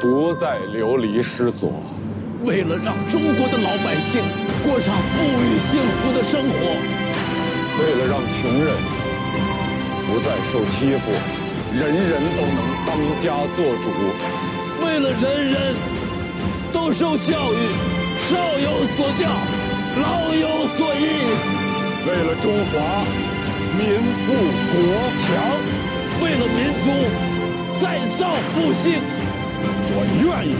不再流离失所，为了让中国的老百姓过上富裕幸福的生活，为了让穷人不再受欺负，人人都能当家做主，为了人人都受教育，少有所教，老有所依，为了中华民富国强。为了民族再造复兴，我愿意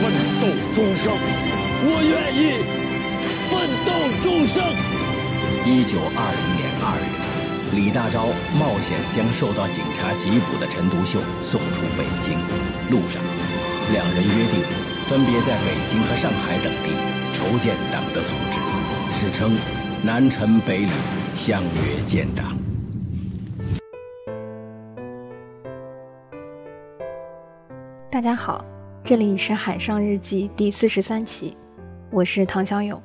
奋斗终生。我愿意奋斗终生。一九二零年二月，李大钊冒险将受到警察缉捕的陈独秀送出北京。路上，两人约定分别在北京和上海等地筹建党的组织，史称“南陈北李相约建党”。大家好，这里是《海上日记》第四十三期，我是唐小友。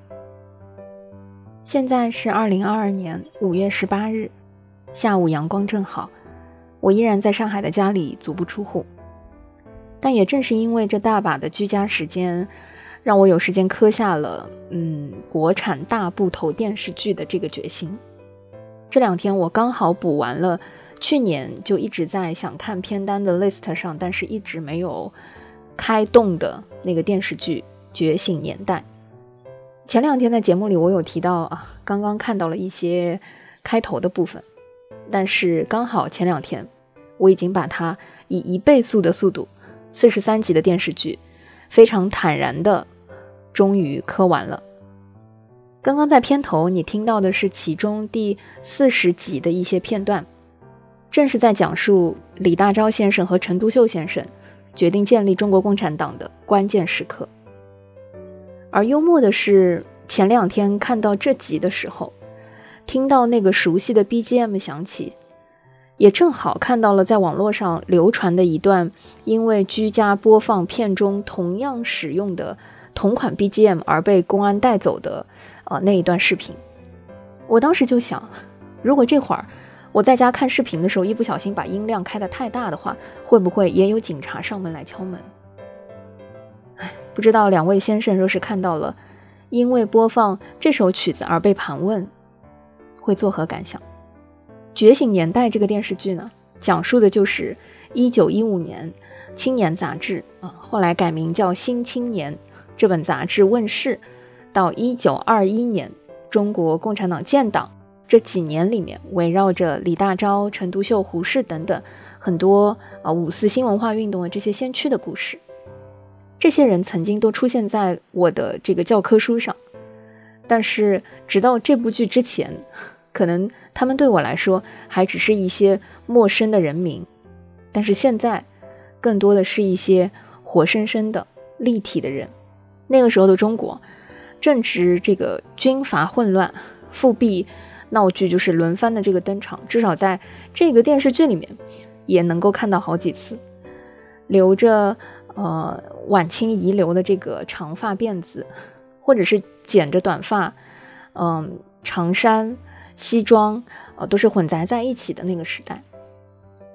现在是二零二二年五月十八日下午，阳光正好，我依然在上海的家里足不出户。但也正是因为这大把的居家时间，让我有时间磕下了嗯国产大部头电视剧的这个决心。这两天我刚好补完了。去年就一直在想看片单的 list 上，但是一直没有开动的那个电视剧《觉醒年代》。前两天在节目里我有提到啊，刚刚看到了一些开头的部分，但是刚好前两天我已经把它以一倍速的速度，四十三集的电视剧，非常坦然的终于磕完了。刚刚在片头你听到的是其中第四十集的一些片段。正是在讲述李大钊先生和陈独秀先生决定建立中国共产党的关键时刻。而幽默的是，前两天看到这集的时候，听到那个熟悉的 BGM 响起，也正好看到了在网络上流传的一段因为居家播放片中同样使用的同款 BGM 而被公安带走的啊那一段视频。我当时就想，如果这会儿。我在家看视频的时候，一不小心把音量开得太大的话，会不会也有警察上门来敲门？哎，不知道两位先生若是看到了因为播放这首曲子而被盘问，会作何感想？《觉醒年代》这个电视剧呢，讲述的就是1915年《青年》杂志啊，后来改名叫《新青年》这本杂志问世，到1921年中国共产党建党。这几年里面，围绕着李大钊、陈独秀、胡适等等很多啊五四新文化运动的这些先驱的故事，这些人曾经都出现在我的这个教科书上，但是直到这部剧之前，可能他们对我来说还只是一些陌生的人名，但是现在更多的是一些活生生的立体的人。那个时候的中国正值这个军阀混乱、复辟。闹剧就是轮番的这个登场，至少在这个电视剧里面也能够看到好几次，留着呃晚清遗留的这个长发辫子，或者是剪着短发，嗯长衫西装啊都是混杂在一起的那个时代，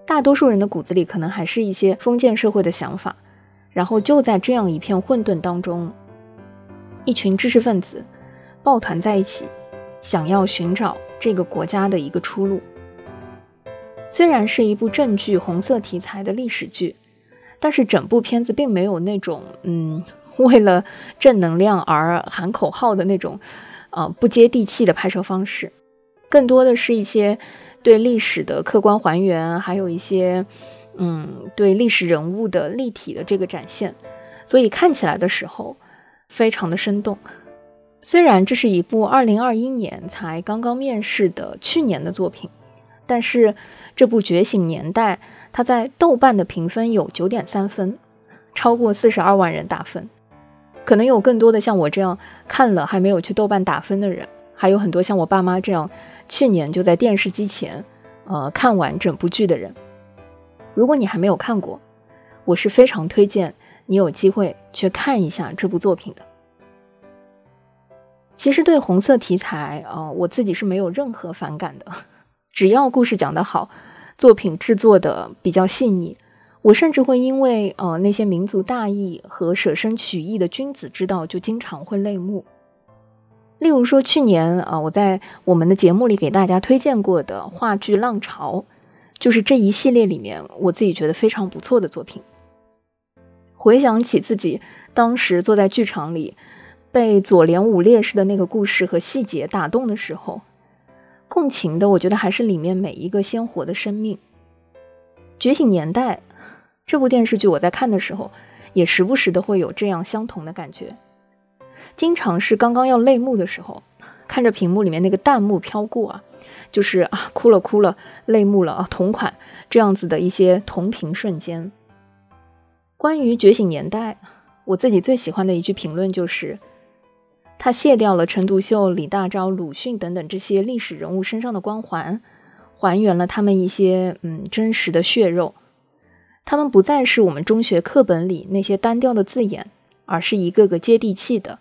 大多数人的骨子里可能还是一些封建社会的想法，然后就在这样一片混沌当中，一群知识分子抱团在一起，想要寻找。这个国家的一个出路，虽然是一部正剧红色题材的历史剧，但是整部片子并没有那种嗯，为了正能量而喊口号的那种，呃，不接地气的拍摄方式，更多的是一些对历史的客观还原，还有一些嗯，对历史人物的立体的这个展现，所以看起来的时候非常的生动。虽然这是一部二零二一年才刚刚面世的去年的作品，但是这部《觉醒年代》它在豆瓣的评分有九点三分，超过四十二万人打分。可能有更多的像我这样看了还没有去豆瓣打分的人，还有很多像我爸妈这样去年就在电视机前呃看完整部剧的人。如果你还没有看过，我是非常推荐你有机会去看一下这部作品的。其实对红色题材啊，我自己是没有任何反感的，只要故事讲得好，作品制作的比较细腻，我甚至会因为呃那些民族大义和舍身取义的君子之道，就经常会泪目。例如说，去年啊，我在我们的节目里给大家推荐过的话剧《浪潮》，就是这一系列里面我自己觉得非常不错的作品。回想起自己当时坐在剧场里，被左联武烈士的那个故事和细节打动的时候，共情的，我觉得还是里面每一个鲜活的生命。《觉醒年代》这部电视剧，我在看的时候，也时不时的会有这样相同的感觉。经常是刚刚要泪目的时候，看着屏幕里面那个弹幕飘过啊，就是啊哭了哭了，泪目了啊，同款这样子的一些同频瞬间。关于《觉醒年代》，我自己最喜欢的一句评论就是，他卸掉了陈独秀、李大钊、鲁迅等等这些历史人物身上的光环，还原了他们一些嗯真实的血肉，他们不再是我们中学课本里那些单调的字眼，而是一个个接地气的。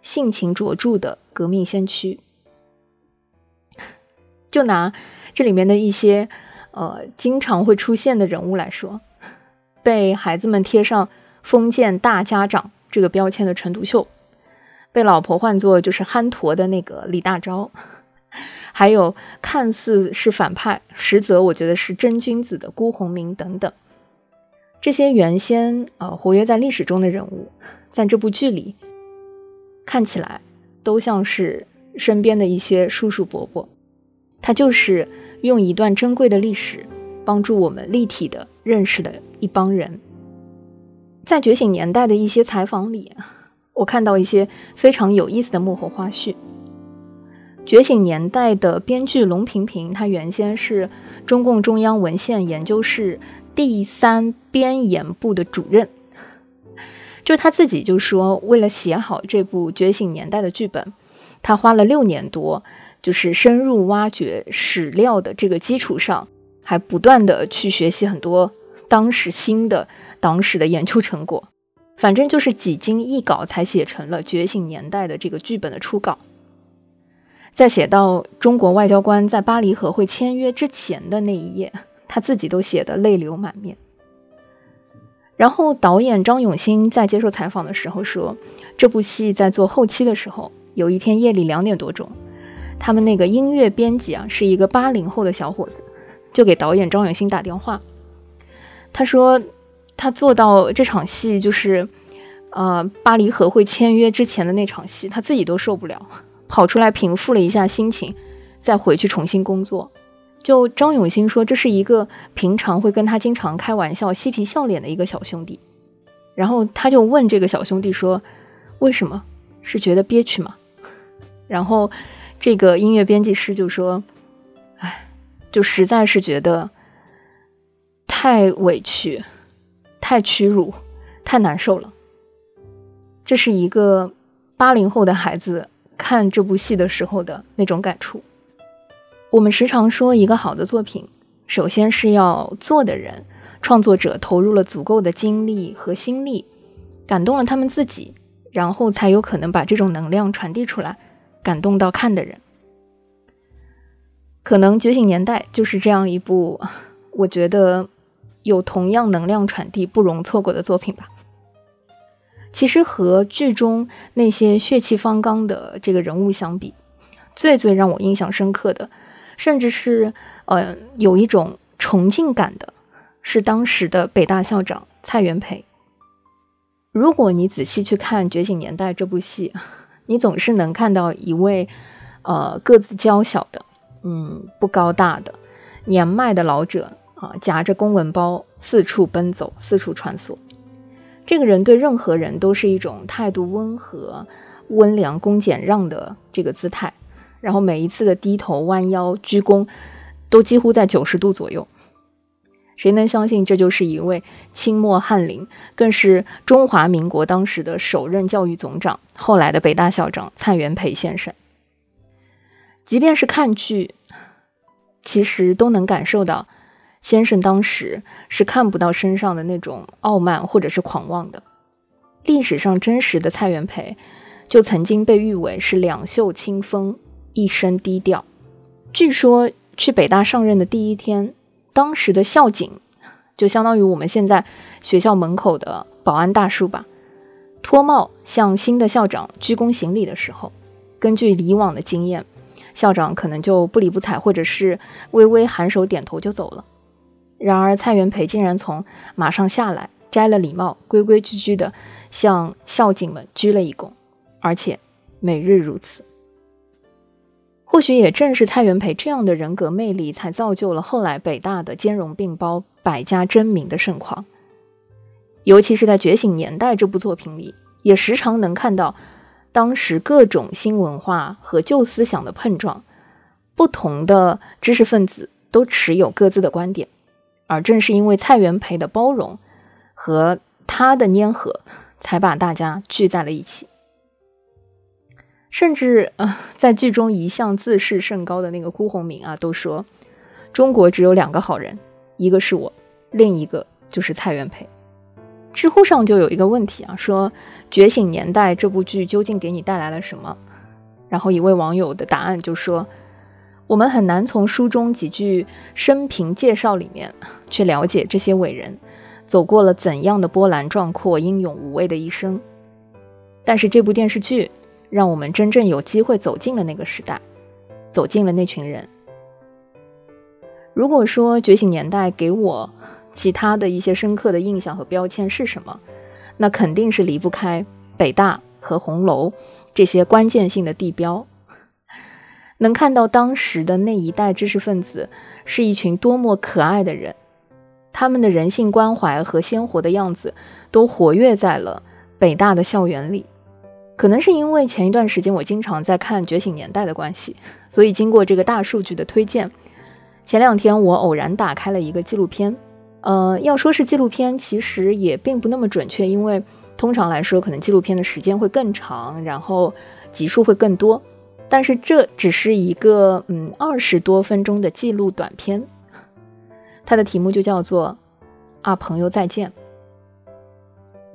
性情卓著的革命先驱，就拿这里面的一些呃经常会出现的人物来说，被孩子们贴上“封建大家长”这个标签的陈独秀，被老婆唤作就是憨驼的那个李大钊，还有看似是反派，实则我觉得是真君子的辜鸿铭等等，这些原先呃活跃在历史中的人物，在这部剧里。看起来都像是身边的一些叔叔伯伯，他就是用一段珍贵的历史帮助我们立体的认识的一帮人。在《觉醒年代》的一些采访里，我看到一些非常有意思的幕后花絮。《觉醒年代》的编剧龙平平，他原先是中共中央文献研究室第三编研部的主任。就他自己就说，为了写好这部《觉醒年代》的剧本，他花了六年多，就是深入挖掘史料的这个基础上，还不断的去学习很多当时新的党史的研究成果。反正就是几经易稿才写成了《觉醒年代》的这个剧本的初稿。在写到中国外交官在巴黎和会签约之前的那一页，他自己都写得泪流满面。然后导演张永新在接受采访的时候说，这部戏在做后期的时候，有一天夜里两点多钟，他们那个音乐编辑啊是一个八零后的小伙子，就给导演张永新打电话。他说他做到这场戏就是，呃，巴黎和会签约之前的那场戏，他自己都受不了，跑出来平复了一下心情，再回去重新工作。就张永新说，这是一个平常会跟他经常开玩笑、嬉皮笑脸的一个小兄弟。然后他就问这个小兄弟说：“为什么？是觉得憋屈吗？”然后这个音乐编辑师就说：“哎，就实在是觉得太委屈、太屈辱、太难受了。”这是一个八零后的孩子看这部戏的时候的那种感触。我们时常说，一个好的作品，首先是要做的人、创作者投入了足够的精力和心力，感动了他们自己，然后才有可能把这种能量传递出来，感动到看的人。可能《觉醒年代》就是这样一部，我觉得有同样能量传递、不容错过的作品吧。其实和剧中那些血气方刚的这个人物相比，最最让我印象深刻的。甚至是，呃，有一种崇敬感的，是当时的北大校长蔡元培。如果你仔细去看《觉醒年代》这部戏，你总是能看到一位，呃，个子娇小的，嗯，不高大的，年迈的老者啊，夹着公文包四处奔走，四处穿梭。这个人对任何人都是一种态度温和、温良恭俭让的这个姿态。然后每一次的低头弯腰鞠躬，都几乎在九十度左右。谁能相信这就是一位清末翰林，更是中华民国当时的首任教育总长，后来的北大校长蔡元培先生？即便是看剧，其实都能感受到，先生当时是看不到身上的那种傲慢或者是狂妄的。历史上真实的蔡元培，就曾经被誉为是两袖清风。一身低调。据说去北大上任的第一天，当时的校警就相当于我们现在学校门口的保安大叔吧。脱帽向新的校长鞠躬行礼的时候，根据以往的经验，校长可能就不理不睬，或者是微微颔首点头就走了。然而蔡元培竟然从马上下来，摘了礼帽，规规矩矩地向校警们鞠了一躬，而且每日如此。或许也正是蔡元培这样的人格魅力，才造就了后来北大的兼容并包、百家争鸣的盛况。尤其是在《觉醒年代》这部作品里，也时常能看到当时各种新文化和旧思想的碰撞，不同的知识分子都持有各自的观点，而正是因为蔡元培的包容和他的粘合，才把大家聚在了一起。甚至呃，在剧中一向自视甚高的那个辜鸿铭啊，都说中国只有两个好人，一个是我，另一个就是蔡元培。知乎上就有一个问题啊，说《觉醒年代》这部剧究竟给你带来了什么？然后一位网友的答案就说：“我们很难从书中几句生平介绍里面去了解这些伟人走过了怎样的波澜壮阔、英勇无畏的一生。但是这部电视剧让我们真正有机会走进了那个时代，走进了那群人。如果说《觉醒年代》给我……其他的一些深刻的印象和标签是什么？那肯定是离不开北大和红楼这些关键性的地标。能看到当时的那一代知识分子是一群多么可爱的人，他们的人性关怀和鲜活的样子都活跃在了北大的校园里。可能是因为前一段时间我经常在看《觉醒年代》的关系，所以经过这个大数据的推荐，前两天我偶然打开了一个纪录片。呃，要说是纪录片，其实也并不那么准确，因为通常来说，可能纪录片的时间会更长，然后集数会更多。但是这只是一个嗯二十多分钟的记录短片，它的题目就叫做《啊朋友再见》。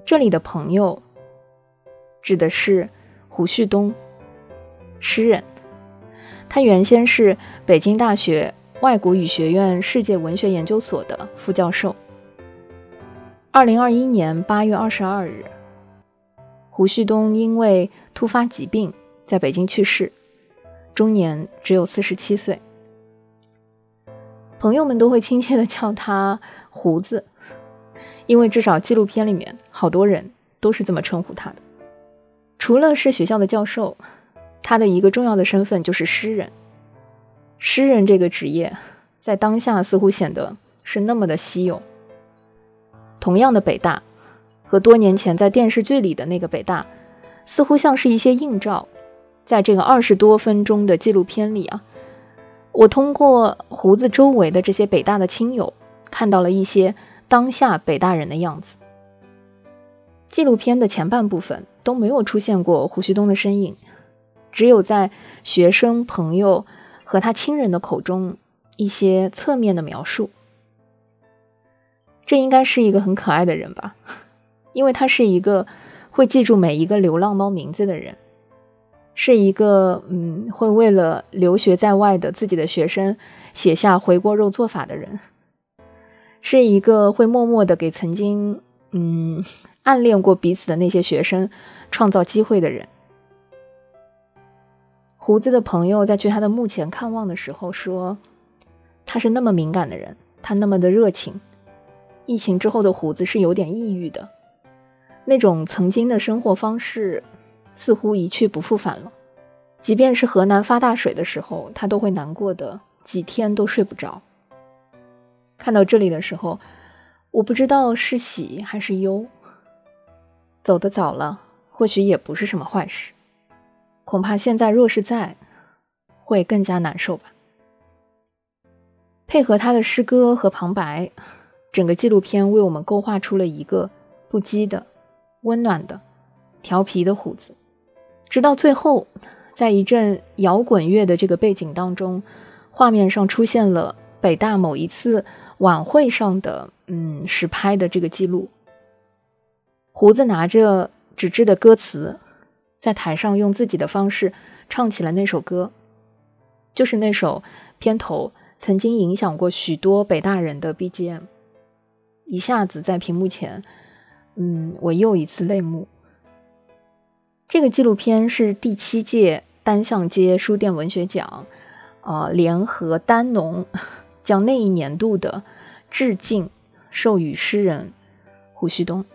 这里的朋友指的是胡旭东，诗人，他原先是北京大学。外国语学院世界文学研究所的副教授。二零二一年八月二十二日，胡旭东因为突发疾病在北京去世，终年只有四十七岁。朋友们都会亲切的叫他“胡子”，因为至少纪录片里面好多人都是这么称呼他的。除了是学校的教授，他的一个重要的身份就是诗人。诗人这个职业，在当下似乎显得是那么的稀有。同样的北大，和多年前在电视剧里的那个北大，似乎像是一些映照。在这个二十多分钟的纪录片里啊，我通过胡子周围的这些北大的亲友，看到了一些当下北大人的样子。纪录片的前半部分都没有出现过胡旭东的身影，只有在学生朋友。和他亲人的口中一些侧面的描述，这应该是一个很可爱的人吧，因为他是一个会记住每一个流浪猫名字的人，是一个嗯会为了留学在外的自己的学生写下回锅肉做法的人，是一个会默默的给曾经嗯暗恋过彼此的那些学生创造机会的人。胡子的朋友在去他的墓前看望的时候说：“他是那么敏感的人，他那么的热情。疫情之后的胡子是有点抑郁的，那种曾经的生活方式似乎一去不复返了。即便是河南发大水的时候，他都会难过的几天都睡不着。看到这里的时候，我不知道是喜还是忧。走得早了，或许也不是什么坏事。”恐怕现在若是在，会更加难受吧。配合他的诗歌和旁白，整个纪录片为我们勾画出了一个不羁的、温暖的、调皮的虎子。直到最后，在一阵摇滚乐的这个背景当中，画面上出现了北大某一次晚会上的嗯实拍的这个记录。胡子拿着纸质的歌词。在台上用自己的方式唱起了那首歌，就是那首片头曾经影响过许多北大人的 BGM。一下子在屏幕前，嗯，我又一次泪目。这个纪录片是第七届单向街书店文学奖，呃，联合丹农将那一年度的致敬授予诗人胡旭东。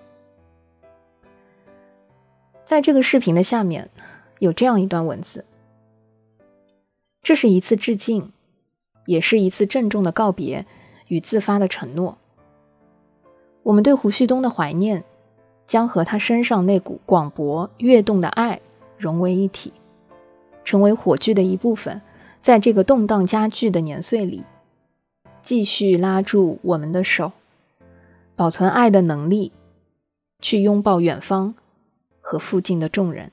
在这个视频的下面有这样一段文字：这是一次致敬，也是一次郑重的告别与自发的承诺。我们对胡旭东的怀念。将和他身上那股广博跃动的爱融为一体，成为火炬的一部分。在这个动荡加剧的年岁里，继续拉住我们的手，保存爱的能力，去拥抱远方和附近的众人。